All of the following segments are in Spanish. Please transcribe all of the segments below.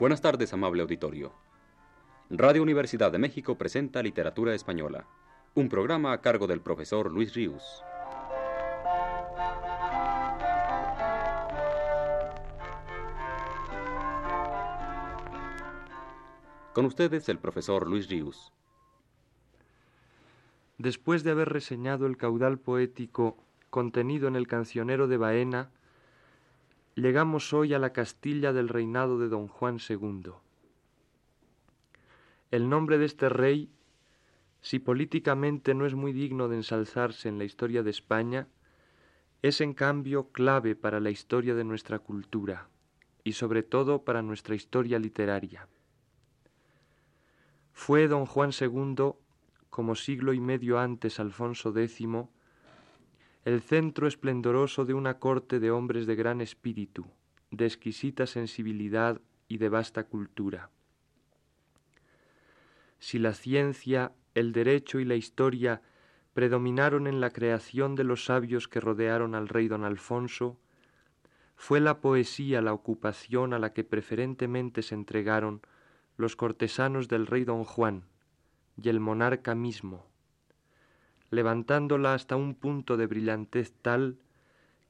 Buenas tardes, amable auditorio. Radio Universidad de México presenta Literatura Española, un programa a cargo del profesor Luis Ríos. Con ustedes el profesor Luis Ríos. Después de haber reseñado el caudal poético contenido en el cancionero de Baena, llegamos hoy a la Castilla del reinado de don Juan II. El nombre de este rey, si políticamente no es muy digno de ensalzarse en la historia de España, es en cambio clave para la historia de nuestra cultura y sobre todo para nuestra historia literaria. Fue don Juan II, como siglo y medio antes Alfonso X, el centro esplendoroso de una corte de hombres de gran espíritu, de exquisita sensibilidad y de vasta cultura. Si la ciencia, el derecho y la historia predominaron en la creación de los sabios que rodearon al rey don Alfonso, fue la poesía la ocupación a la que preferentemente se entregaron los cortesanos del rey don Juan y el monarca mismo, levantándola hasta un punto de brillantez tal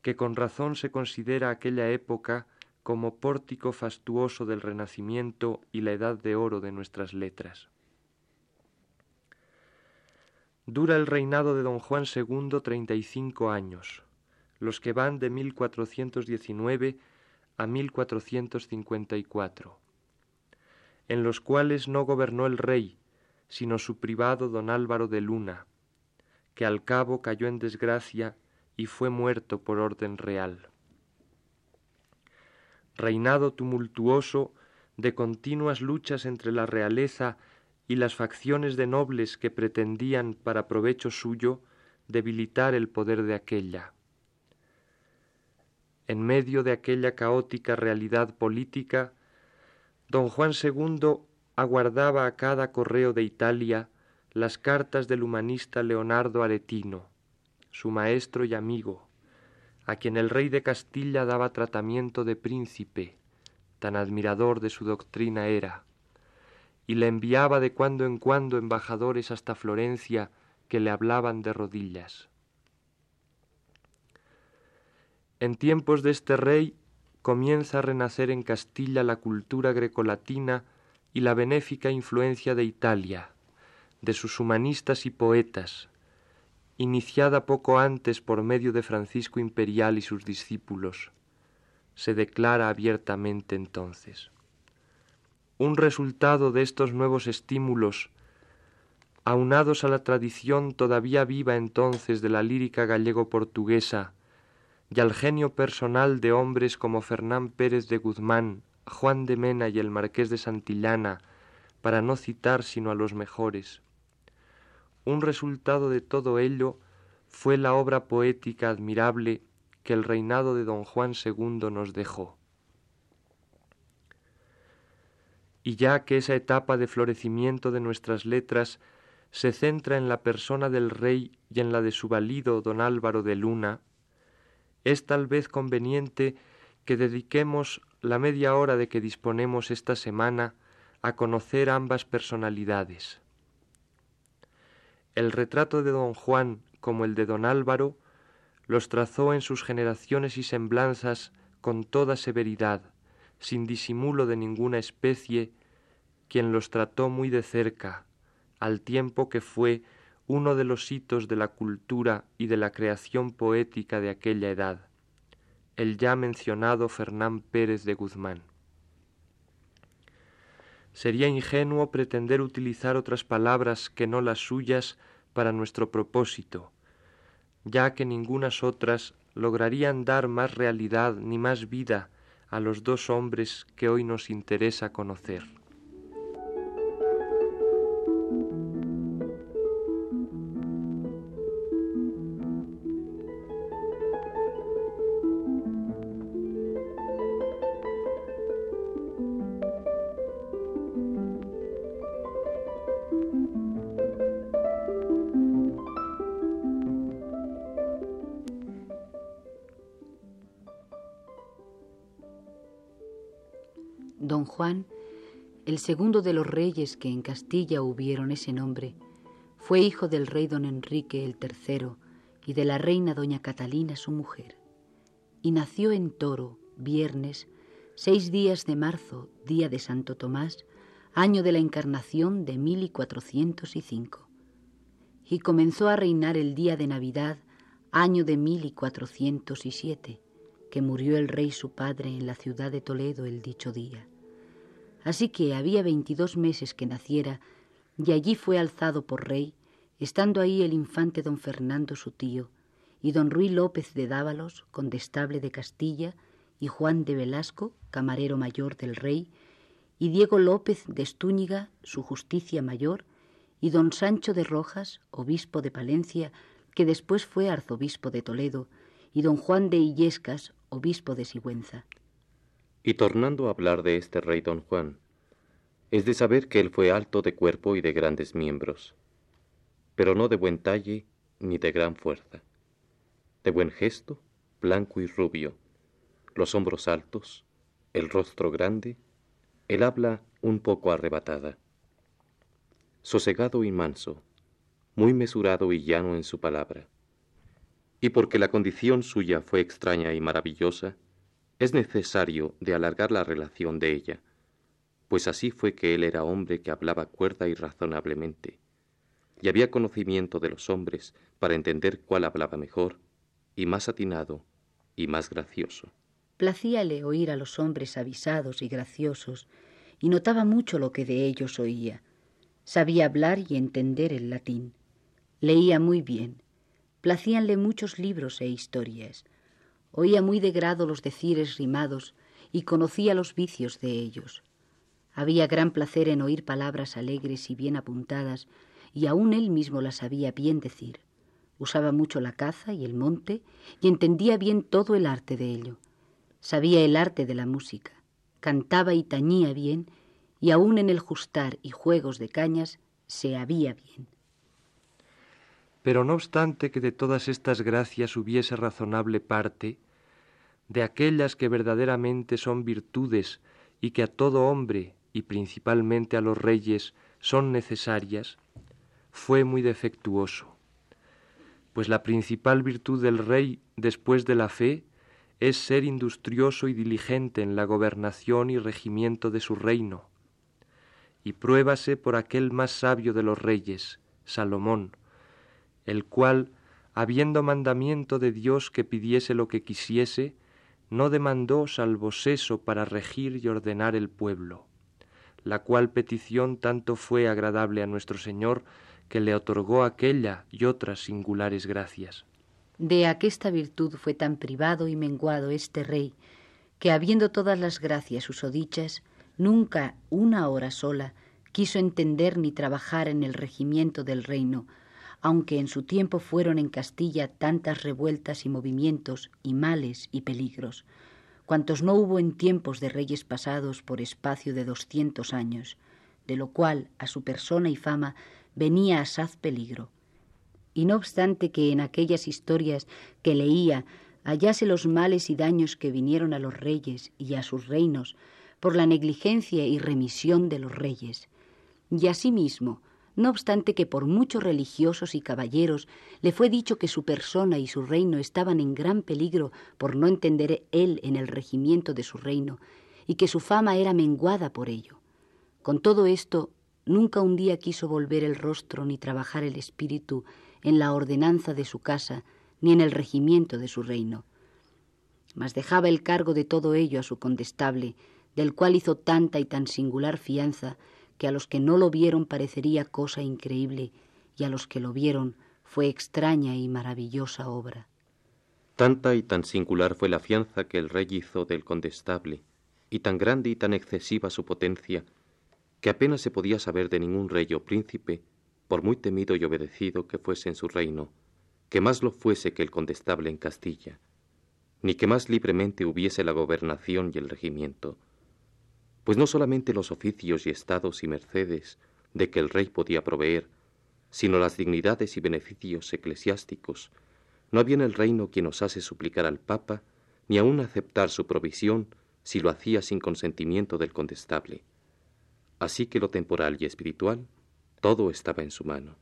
que con razón se considera aquella época como pórtico fastuoso del Renacimiento y la edad de oro de nuestras letras. Dura el reinado de don Juan II treinta y cinco años, los que van de 1419 a 1454, en los cuales no gobernó el rey, sino su privado don Álvaro de Luna, que al cabo cayó en desgracia y fue muerto por orden real. Reinado tumultuoso de continuas luchas entre la realeza y las facciones de nobles que pretendían, para provecho suyo, debilitar el poder de aquella. En medio de aquella caótica realidad política, don Juan II aguardaba a cada correo de Italia las cartas del humanista Leonardo Aretino, su maestro y amigo, a quien el rey de Castilla daba tratamiento de príncipe, tan admirador de su doctrina era, y le enviaba de cuando en cuando embajadores hasta Florencia que le hablaban de rodillas. En tiempos de este rey comienza a renacer en Castilla la cultura grecolatina y la benéfica influencia de Italia, de sus humanistas y poetas, iniciada poco antes por medio de Francisco Imperial y sus discípulos, se declara abiertamente entonces. Un resultado de estos nuevos estímulos, aunados a la tradición todavía viva entonces de la lírica gallego-portuguesa y al genio personal de hombres como Fernán Pérez de Guzmán, Juan de Mena y el Marqués de Santillana, para no citar sino a los mejores, un resultado de todo ello fue la obra poética admirable que el reinado de don Juan II nos dejó. Y ya que esa etapa de florecimiento de nuestras letras se centra en la persona del rey y en la de su valido don Álvaro de Luna, es tal vez conveniente que dediquemos la media hora de que disponemos esta semana a conocer ambas personalidades. El retrato de don Juan como el de don Álvaro los trazó en sus generaciones y semblanzas con toda severidad, sin disimulo de ninguna especie, quien los trató muy de cerca, al tiempo que fue uno de los hitos de la cultura y de la creación poética de aquella edad, el ya mencionado Fernán Pérez de Guzmán. Sería ingenuo pretender utilizar otras palabras que no las suyas para nuestro propósito, ya que ningunas otras lograrían dar más realidad ni más vida a los dos hombres que hoy nos interesa conocer. Juan el segundo de los reyes que en Castilla hubieron ese nombre, fue hijo del rey don Enrique el tercero y de la reina doña Catalina su mujer, y nació en Toro, viernes, seis días de marzo, día de Santo Tomás, año de la encarnación de mil y comenzó a reinar el día de Navidad, año de mil y cuatrocientos y siete, que murió el rey su padre en la ciudad de Toledo el dicho día. Así que había veintidós meses que naciera, y allí fue alzado por rey, estando ahí el infante don Fernando su tío, y don Ruy López de Dávalos, condestable de Castilla, y Juan de Velasco, camarero mayor del rey, y Diego López de Estúñiga, su justicia mayor, y don Sancho de Rojas, obispo de Palencia, que después fue arzobispo de Toledo, y don Juan de Illescas, obispo de Sigüenza. Y tornando a hablar de este rey don Juan, es de saber que él fue alto de cuerpo y de grandes miembros, pero no de buen talle ni de gran fuerza, de buen gesto, blanco y rubio, los hombros altos, el rostro grande, el habla un poco arrebatada, sosegado y manso, muy mesurado y llano en su palabra. Y porque la condición suya fue extraña y maravillosa, es necesario de alargar la relación de ella, pues así fue que él era hombre que hablaba cuerda y razonablemente, y había conocimiento de los hombres para entender cuál hablaba mejor, y más atinado, y más gracioso. Placíale oír a los hombres avisados y graciosos, y notaba mucho lo que de ellos oía. Sabía hablar y entender el latín. Leía muy bien. Placíanle muchos libros e historias. Oía muy de grado los decires rimados y conocía los vicios de ellos. Había gran placer en oír palabras alegres y bien apuntadas, y aun él mismo las sabía bien decir. Usaba mucho la caza y el monte, y entendía bien todo el arte de ello. Sabía el arte de la música, cantaba y tañía bien, y aun en el justar y juegos de cañas se había bien. Pero no obstante que de todas estas gracias hubiese razonable parte, de aquellas que verdaderamente son virtudes y que a todo hombre y principalmente a los reyes son necesarias, fue muy defectuoso. Pues la principal virtud del rey después de la fe es ser industrioso y diligente en la gobernación y regimiento de su reino. Y pruébase por aquel más sabio de los reyes, Salomón, el cual, habiendo mandamiento de Dios que pidiese lo que quisiese, no demandó salvo seso para regir y ordenar el pueblo, la cual petición tanto fue agradable a nuestro Señor que le otorgó aquella y otras singulares gracias. De aquesta virtud fue tan privado y menguado este rey, que habiendo todas las gracias usodichas, nunca una hora sola quiso entender ni trabajar en el regimiento del reino, aunque en su tiempo fueron en Castilla tantas revueltas y movimientos y males y peligros, cuantos no hubo en tiempos de reyes pasados por espacio de doscientos años, de lo cual a su persona y fama venía asaz peligro. Y no obstante que en aquellas historias que leía hallase los males y daños que vinieron a los reyes y a sus reinos por la negligencia y remisión de los reyes, y asimismo no obstante que por muchos religiosos y caballeros le fue dicho que su persona y su reino estaban en gran peligro por no entender él en el regimiento de su reino, y que su fama era menguada por ello. Con todo esto, nunca un día quiso volver el rostro ni trabajar el espíritu en la ordenanza de su casa, ni en el regimiento de su reino. Mas dejaba el cargo de todo ello a su condestable, del cual hizo tanta y tan singular fianza, que a los que no lo vieron parecería cosa increíble y a los que lo vieron fue extraña y maravillosa obra. Tanta y tan singular fue la fianza que el rey hizo del condestable, y tan grande y tan excesiva su potencia, que apenas se podía saber de ningún rey o príncipe, por muy temido y obedecido que fuese en su reino, que más lo fuese que el condestable en Castilla, ni que más libremente hubiese la gobernación y el regimiento pues no solamente los oficios y estados y mercedes de que el rey podía proveer, sino las dignidades y beneficios eclesiásticos, no había en el reino quien osase suplicar al Papa, ni aun aceptar su provisión si lo hacía sin consentimiento del condestable. Así que lo temporal y espiritual, todo estaba en su mano.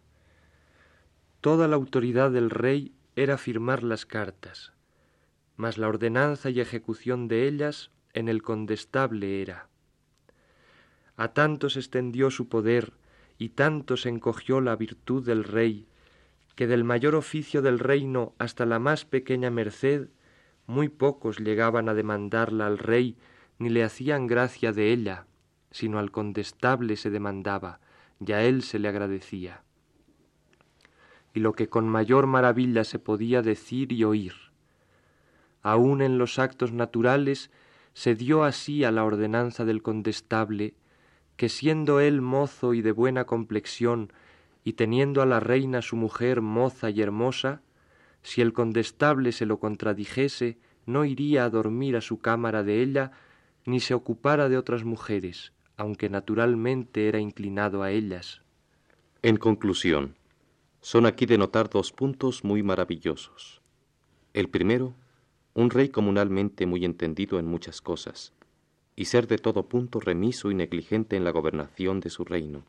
Toda la autoridad del rey era firmar las cartas, mas la ordenanza y ejecución de ellas en el condestable era. A tanto se extendió su poder y tanto se encogió la virtud del rey, que del mayor oficio del reino hasta la más pequeña merced, muy pocos llegaban a demandarla al rey, ni le hacían gracia de ella, sino al condestable se demandaba, y a él se le agradecía. Y lo que con mayor maravilla se podía decir y oír. Aun en los actos naturales se dio así a la ordenanza del condestable, que siendo él mozo y de buena complexión, y teniendo a la reina su mujer moza y hermosa, si el condestable se lo contradijese, no iría a dormir a su cámara de ella, ni se ocupara de otras mujeres, aunque naturalmente era inclinado a ellas. En conclusión, son aquí de notar dos puntos muy maravillosos. El primero, un rey comunalmente muy entendido en muchas cosas, y ser de todo punto remiso y negligente en la gobernación de su reino,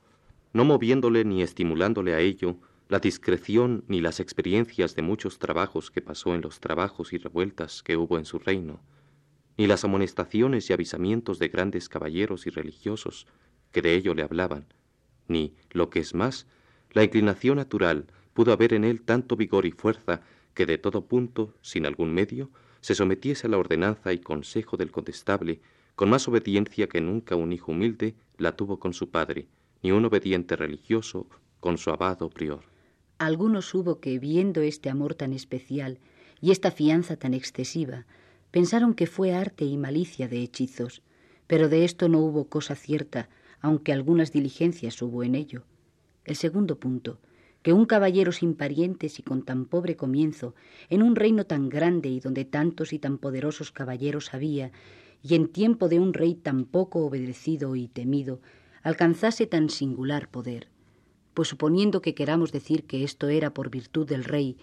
no moviéndole ni estimulándole a ello la discreción ni las experiencias de muchos trabajos que pasó en los trabajos y revueltas que hubo en su reino, ni las amonestaciones y avisamientos de grandes caballeros y religiosos que de ello le hablaban, ni, lo que es más, la inclinación natural pudo haber en él tanto vigor y fuerza que de todo punto, sin algún medio, se sometiese a la ordenanza y consejo del condestable con más obediencia que nunca un hijo humilde la tuvo con su padre, ni un obediente religioso con su abado prior. Algunos hubo que, viendo este amor tan especial y esta fianza tan excesiva, Pensaron que fue arte y malicia de hechizos, pero de esto no hubo cosa cierta, aunque algunas diligencias hubo en ello. El segundo punto, que un caballero sin parientes y con tan pobre comienzo, en un reino tan grande y donde tantos y tan poderosos caballeros había, y en tiempo de un rey tan poco obedecido y temido, alcanzase tan singular poder. Pues suponiendo que queramos decir que esto era por virtud del rey,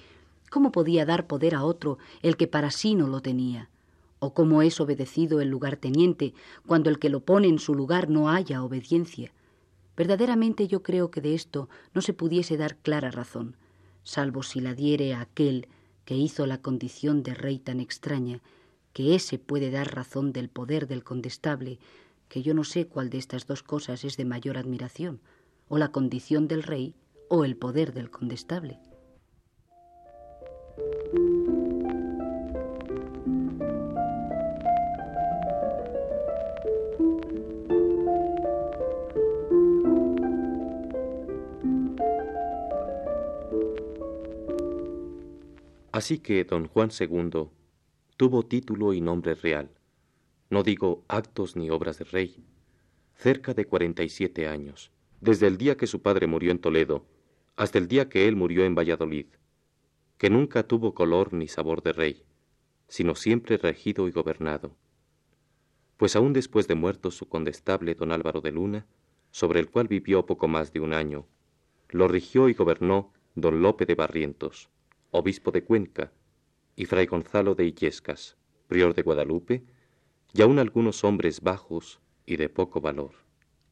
¿cómo podía dar poder a otro el que para sí no lo tenía? o cómo es obedecido el lugarteniente cuando el que lo pone en su lugar no haya obediencia. Verdaderamente yo creo que de esto no se pudiese dar clara razón, salvo si la diere a aquel que hizo la condición de rey tan extraña, que ése puede dar razón del poder del condestable, que yo no sé cuál de estas dos cosas es de mayor admiración, o la condición del rey o el poder del condestable. Así que don Juan II tuvo título y nombre real, no digo actos ni obras de rey, cerca de cuarenta y siete años, desde el día que su padre murió en Toledo hasta el día que él murió en Valladolid, que nunca tuvo color ni sabor de rey, sino siempre regido y gobernado. Pues aún después de muerto su condestable don Álvaro de Luna, sobre el cual vivió poco más de un año, lo rigió y gobernó don Lope de Barrientos, obispo de Cuenca, y fray Gonzalo de Illescas, prior de Guadalupe, y aun algunos hombres bajos y de poco valor.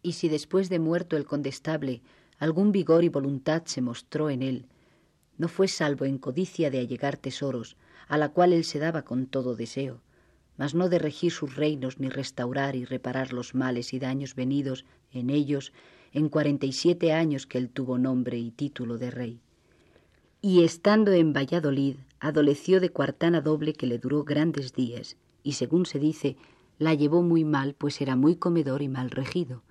Y si después de muerto el condestable algún vigor y voluntad se mostró en él, no fue salvo en codicia de allegar tesoros, a la cual él se daba con todo deseo, mas no de regir sus reinos ni restaurar y reparar los males y daños venidos en ellos en cuarenta y siete años que él tuvo nombre y título de rey y estando en Valladolid, adoleció de cuartana doble que le duró grandes días, y según se dice, la llevó muy mal, pues era muy comedor y mal regido,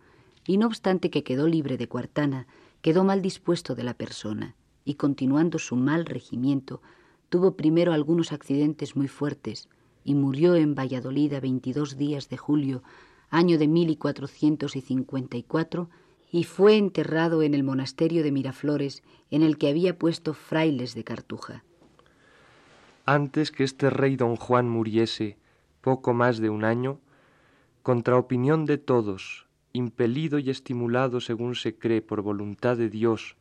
y no obstante que quedó libre de cuartana, quedó mal dispuesto de la persona, y continuando su mal regimiento, tuvo primero algunos accidentes muy fuertes, y murió en Valladolid a veintidós días de julio, año de mil y cuatrocientos y cincuenta y cuatro, y fue enterrado en el monasterio de Miraflores, en el que había puesto frailes de Cartuja. Antes que este rey don Juan muriese, poco más de un año, contra opinión de todos, impelido y estimulado según se cree por voluntad de Dios,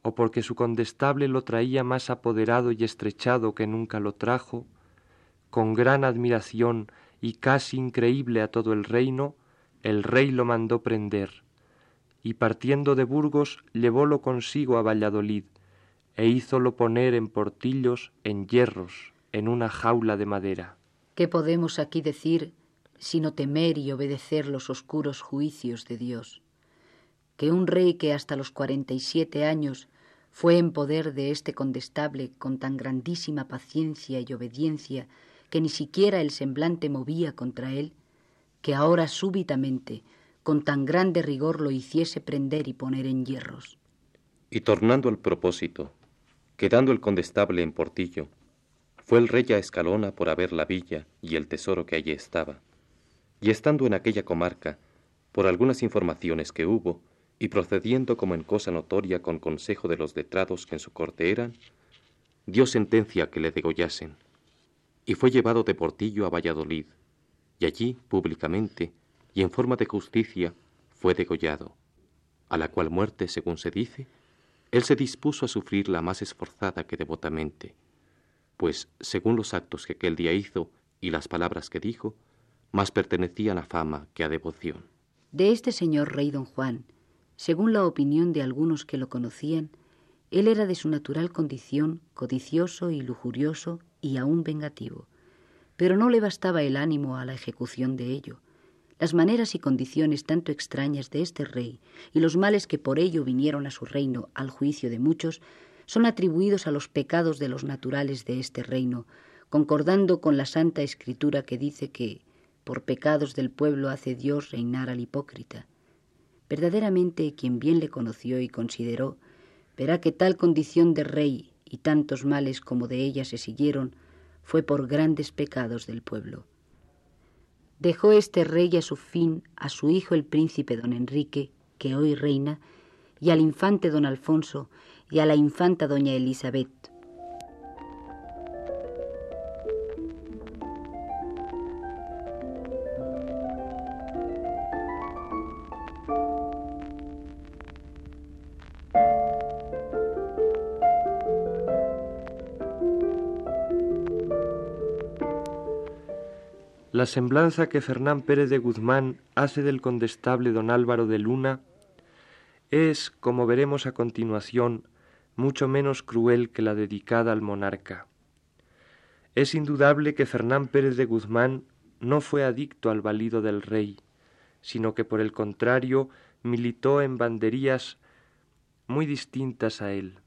o porque su condestable lo traía más apoderado y estrechado que nunca lo trajo, con gran admiración y casi increíble a todo el reino, el rey lo mandó prender, y partiendo de Burgos llevólo consigo a Valladolid, e hízolo poner en portillos, en hierros, en una jaula de madera. ¿Qué podemos aquí decir sino temer y obedecer los oscuros juicios de Dios? Que un rey que hasta los cuarenta y siete años fue en poder de este condestable con tan grandísima paciencia y obediencia que ni siquiera el semblante movía contra él, que ahora súbitamente con tan grande rigor lo hiciese prender y poner en hierros. Y tornando al propósito, quedando el condestable en Portillo, fue el rey a Escalona por haber la villa y el tesoro que allí estaba, y estando en aquella comarca, por algunas informaciones que hubo, y procediendo como en cosa notoria con consejo de los letrados que en su corte eran, dio sentencia que le degollasen, y fue llevado de Portillo a Valladolid, y allí, públicamente, y en forma de justicia, fue degollado, a la cual muerte, según se dice, él se dispuso a sufrir la más esforzada que devotamente, pues, según los actos que aquel día hizo y las palabras que dijo, más pertenecían a fama que a devoción. De este señor rey don Juan, según la opinión de algunos que lo conocían, él era de su natural condición codicioso y lujurioso y aún vengativo, pero no le bastaba el ánimo a la ejecución de ello. Las maneras y condiciones tanto extrañas de este rey y los males que por ello vinieron a su reino al juicio de muchos son atribuidos a los pecados de los naturales de este reino, concordando con la Santa Escritura que dice que por pecados del pueblo hace Dios reinar al hipócrita. Verdaderamente quien bien le conoció y consideró, verá que tal condición de rey y tantos males como de ella se siguieron fue por grandes pecados del pueblo. Dejó este rey a su fin a su hijo el príncipe don Enrique, que hoy reina, y al infante don Alfonso y a la infanta doña Elizabeth, La semblanza que Fernán Pérez de Guzmán hace del condestable don Álvaro de Luna es, como veremos a continuación, mucho menos cruel que la dedicada al monarca. Es indudable que Fernán Pérez de Guzmán no fue adicto al valido del rey, sino que por el contrario militó en banderías muy distintas a él.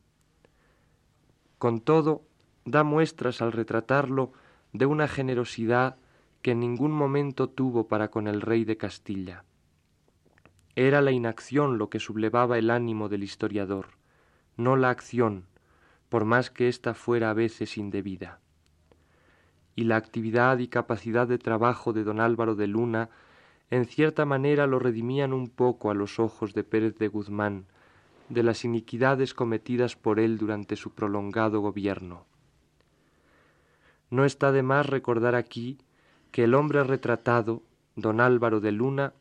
Con todo, da muestras al retratarlo de una generosidad que en ningún momento tuvo para con el rey de Castilla. Era la inacción lo que sublevaba el ánimo del historiador, no la acción, por más que ésta fuera a veces indebida. Y la actividad y capacidad de trabajo de don Álvaro de Luna en cierta manera lo redimían un poco a los ojos de Pérez de Guzmán de las iniquidades cometidas por él durante su prolongado gobierno. No está de más recordar aquí que el hombre retratado, don Álvaro de Luna,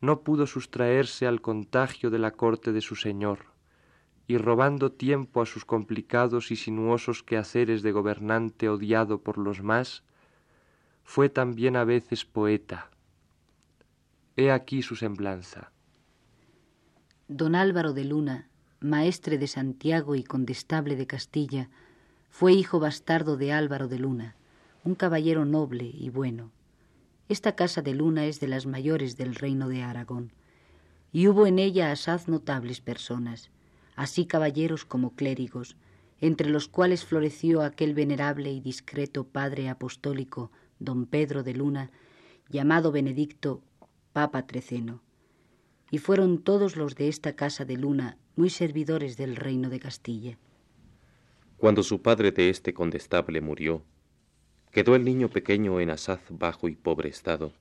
no pudo sustraerse al contagio de la corte de su señor, y robando tiempo a sus complicados y sinuosos quehaceres de gobernante odiado por los más, fue también a veces poeta. He aquí su semblanza. Don Álvaro de Luna, maestre de Santiago y condestable de Castilla, fue hijo bastardo de Álvaro de Luna un caballero noble y bueno. Esta casa de Luna es de las mayores del reino de Aragón, y hubo en ella asaz notables personas, así caballeros como clérigos, entre los cuales floreció aquel venerable y discreto padre apostólico, don Pedro de Luna, llamado Benedicto Papa Treceno. Y fueron todos los de esta casa de Luna muy servidores del reino de Castilla. Cuando su padre de este condestable murió, Quedó el niño pequeño en asaz bajo y pobre estado,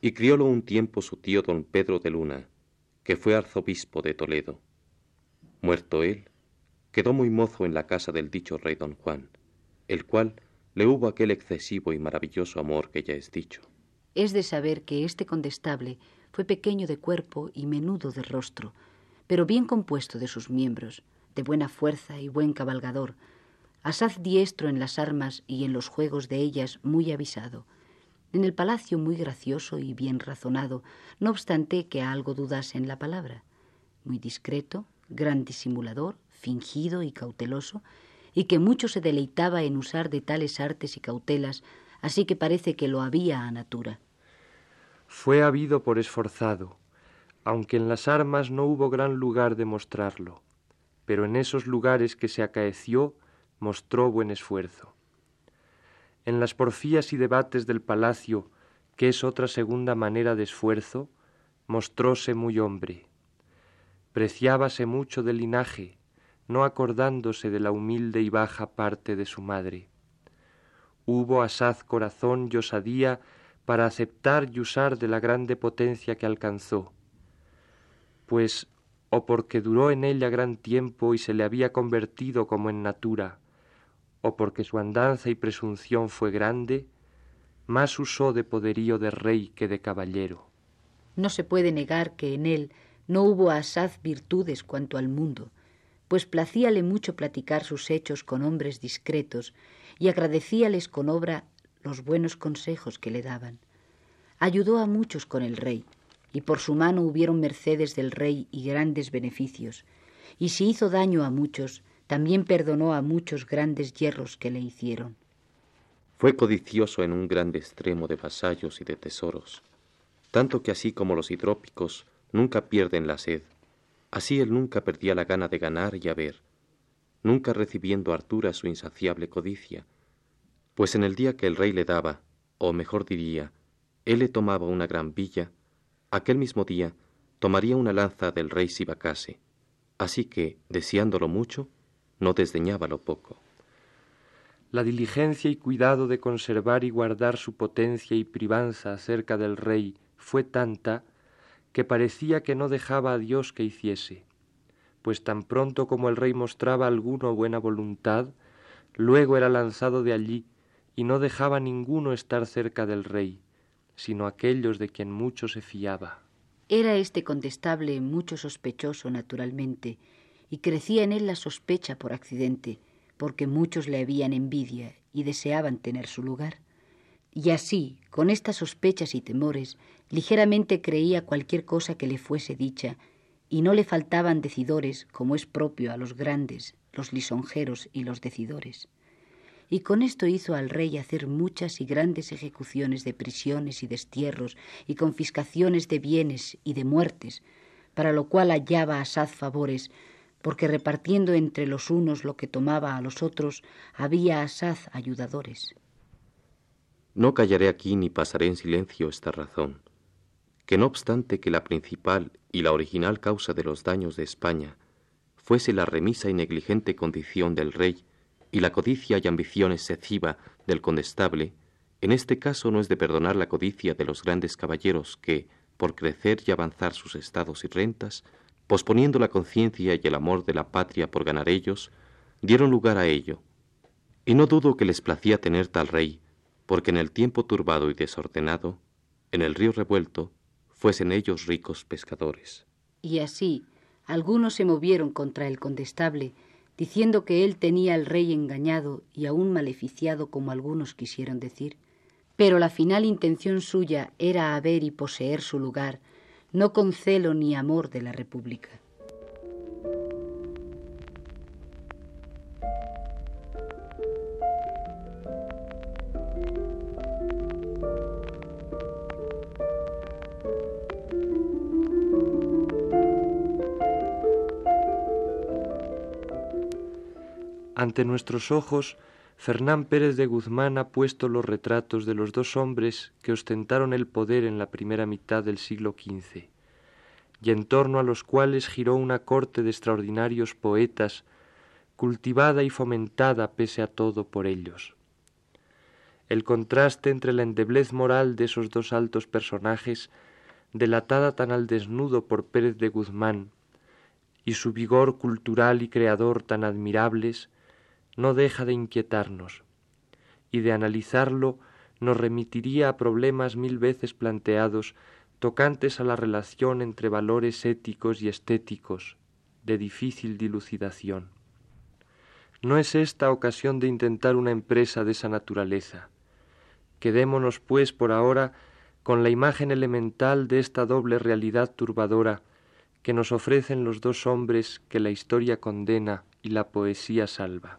y criólo un tiempo su tío don Pedro de Luna, que fue arzobispo de Toledo. Muerto él, quedó muy mozo en la casa del dicho rey don Juan, el cual le hubo aquel excesivo y maravilloso amor que ya es dicho. Es de saber que este condestable fue pequeño de cuerpo y menudo de rostro, pero bien compuesto de sus miembros, de buena fuerza y buen cabalgador, asaz diestro en las armas y en los juegos de ellas muy avisado, en el palacio muy gracioso y bien razonado, no obstante que algo dudase en la palabra, muy discreto, gran disimulador, fingido y cauteloso, y que mucho se deleitaba en usar de tales artes y cautelas, así que parece que lo había a natura. Fue habido por esforzado, aunque en las armas no hubo gran lugar de mostrarlo, pero en esos lugares que se acaeció mostró buen esfuerzo. En las porfías y debates del palacio, que es otra segunda manera de esfuerzo, mostróse muy hombre. Preciábase mucho del linaje, no acordándose de la humilde y baja parte de su madre. Hubo asaz corazón y osadía para aceptar y usar de la grande potencia que alcanzó, pues o porque duró en ella gran tiempo y se le había convertido como en natura, o porque su andanza y presunción fue grande, más usó de poderío de rey que de caballero. No se puede negar que en él no hubo asaz virtudes cuanto al mundo, pues placíale mucho platicar sus hechos con hombres discretos y agradecíales con obra los buenos consejos que le daban. Ayudó a muchos con el rey, y por su mano hubieron mercedes del rey y grandes beneficios, y si hizo daño a muchos, también perdonó a muchos grandes hierros que le hicieron. Fue codicioso en un grande extremo de vasallos y de tesoros, tanto que así como los hidrópicos nunca pierden la sed, Así él nunca perdía la gana de ganar y haber, nunca recibiendo hartura su insaciable codicia, pues en el día que el rey le daba, o mejor diría, él le tomaba una gran villa, aquel mismo día tomaría una lanza del rey si vacase, así que, deseándolo mucho, no desdeñaba lo poco. La diligencia y cuidado de conservar y guardar su potencia y privanza acerca del rey fue tanta que parecía que no dejaba a Dios que hiciese, pues tan pronto como el rey mostraba alguno buena voluntad, luego era lanzado de allí y no dejaba ninguno estar cerca del rey, sino aquellos de quien mucho se fiaba. Era este contestable mucho sospechoso naturalmente, y crecía en él la sospecha por accidente, porque muchos le habían envidia y deseaban tener su lugar. Y así, con estas sospechas y temores, ligeramente creía cualquier cosa que le fuese dicha, y no le faltaban decidores como es propio a los grandes, los lisonjeros y los decidores. Y con esto hizo al rey hacer muchas y grandes ejecuciones de prisiones y destierros y confiscaciones de bienes y de muertes, para lo cual hallaba asaz favores, porque repartiendo entre los unos lo que tomaba a los otros, había asaz ayudadores. No callaré aquí ni pasaré en silencio esta razón, que no obstante que la principal y la original causa de los daños de España fuese la remisa y negligente condición del rey y la codicia y ambición excesiva del condestable, en este caso no es de perdonar la codicia de los grandes caballeros que, por crecer y avanzar sus estados y rentas, posponiendo la conciencia y el amor de la patria por ganar ellos, dieron lugar a ello. Y no dudo que les placía tener tal rey, porque en el tiempo turbado y desordenado, en el río revuelto, fuesen ellos ricos pescadores. Y así, algunos se movieron contra el condestable, diciendo que él tenía al rey engañado y aún maleficiado como algunos quisieron decir. Pero la final intención suya era haber y poseer su lugar, no con celo ni amor de la República. Ante nuestros ojos, Fernán Pérez de Guzmán ha puesto los retratos de los dos hombres que ostentaron el poder en la primera mitad del siglo XV, y en torno a los cuales giró una corte de extraordinarios poetas, cultivada y fomentada pese a todo por ellos. El contraste entre la endeblez moral de esos dos altos personajes, delatada tan al desnudo por Pérez de Guzmán, y su vigor cultural y creador tan admirables, no deja de inquietarnos, y de analizarlo nos remitiría a problemas mil veces planteados tocantes a la relación entre valores éticos y estéticos, de difícil dilucidación. No es esta ocasión de intentar una empresa de esa naturaleza. Quedémonos, pues, por ahora con la imagen elemental de esta doble realidad turbadora que nos ofrecen los dos hombres que la historia condena y la poesía salva.